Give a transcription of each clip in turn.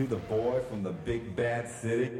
to the boy from the big bad city.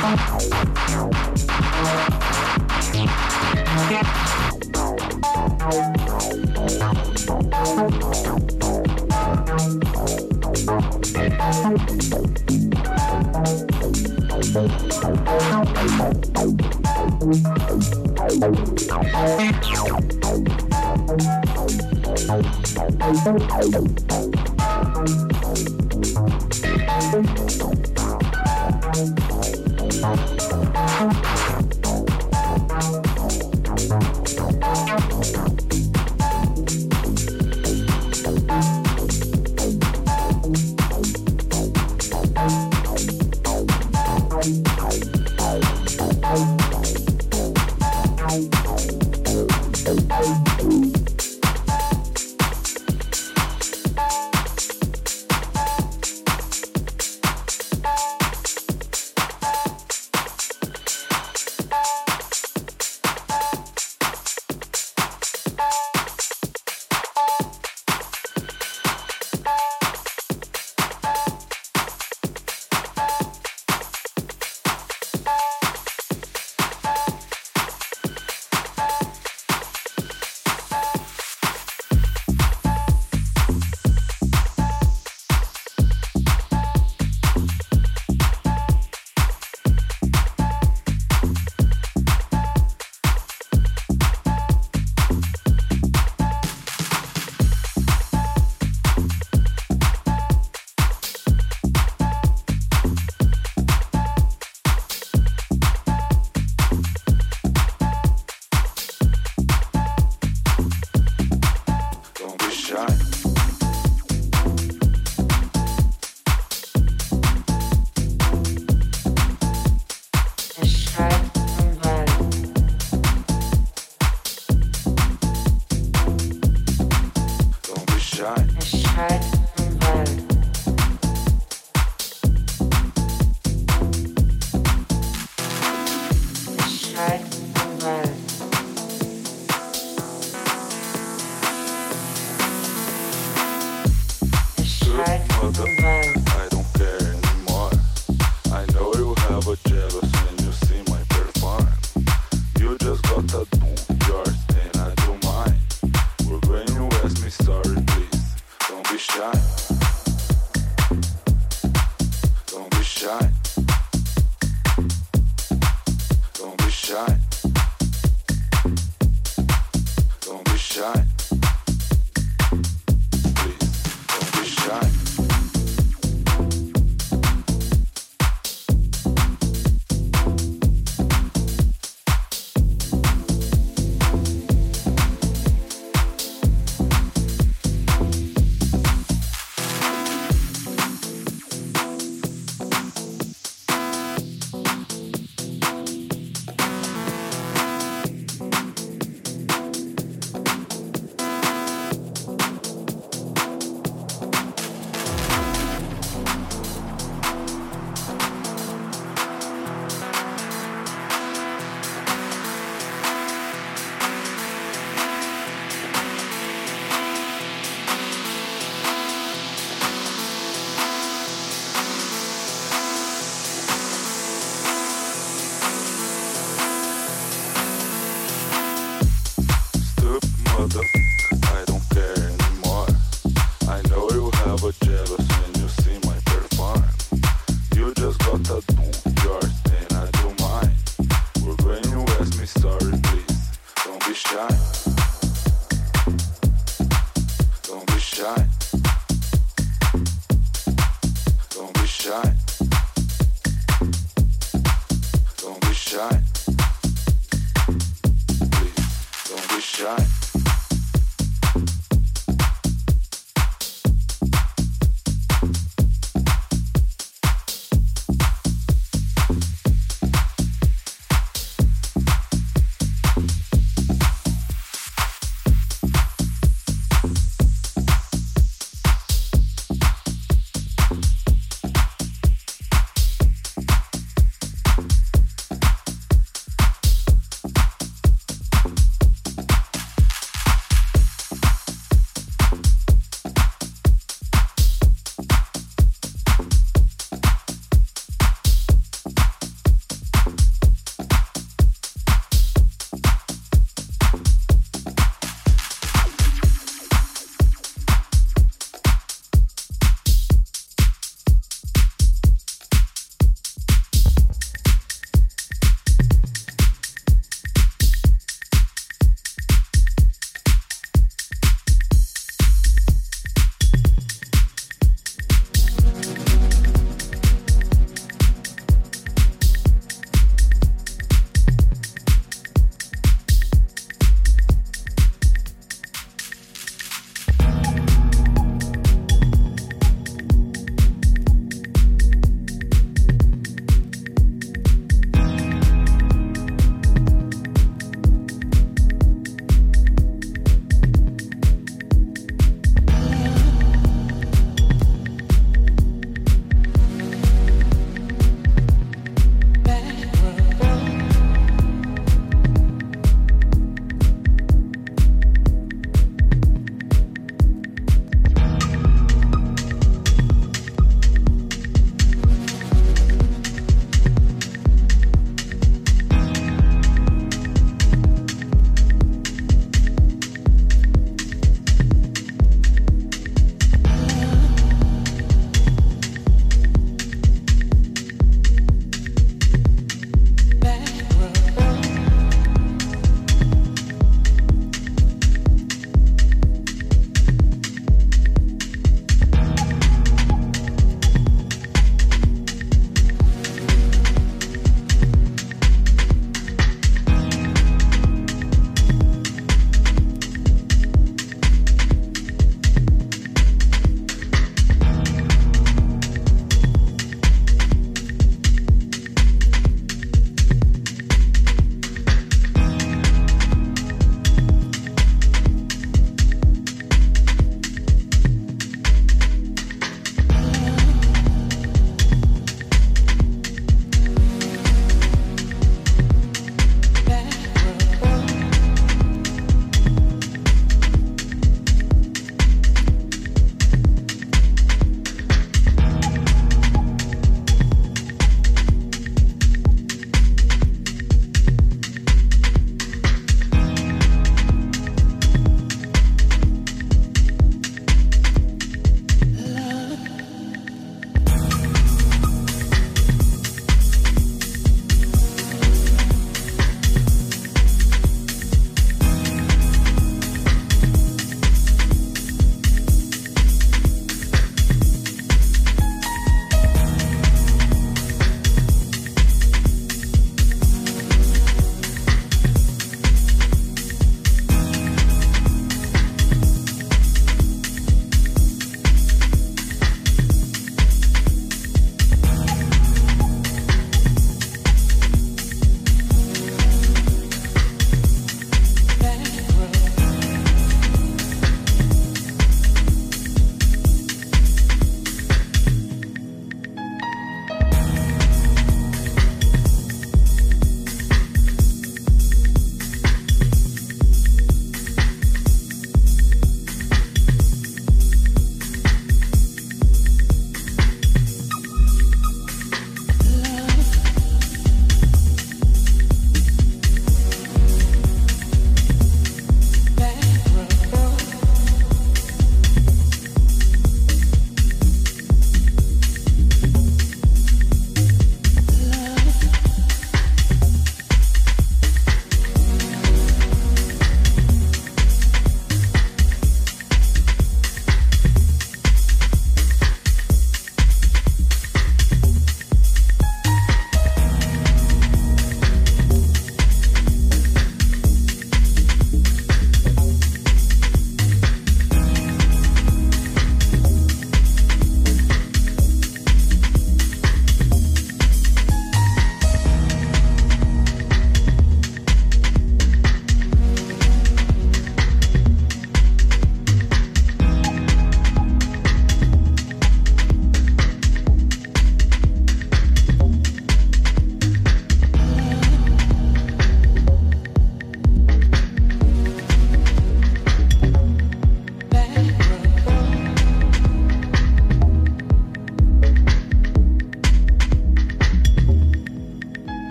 Música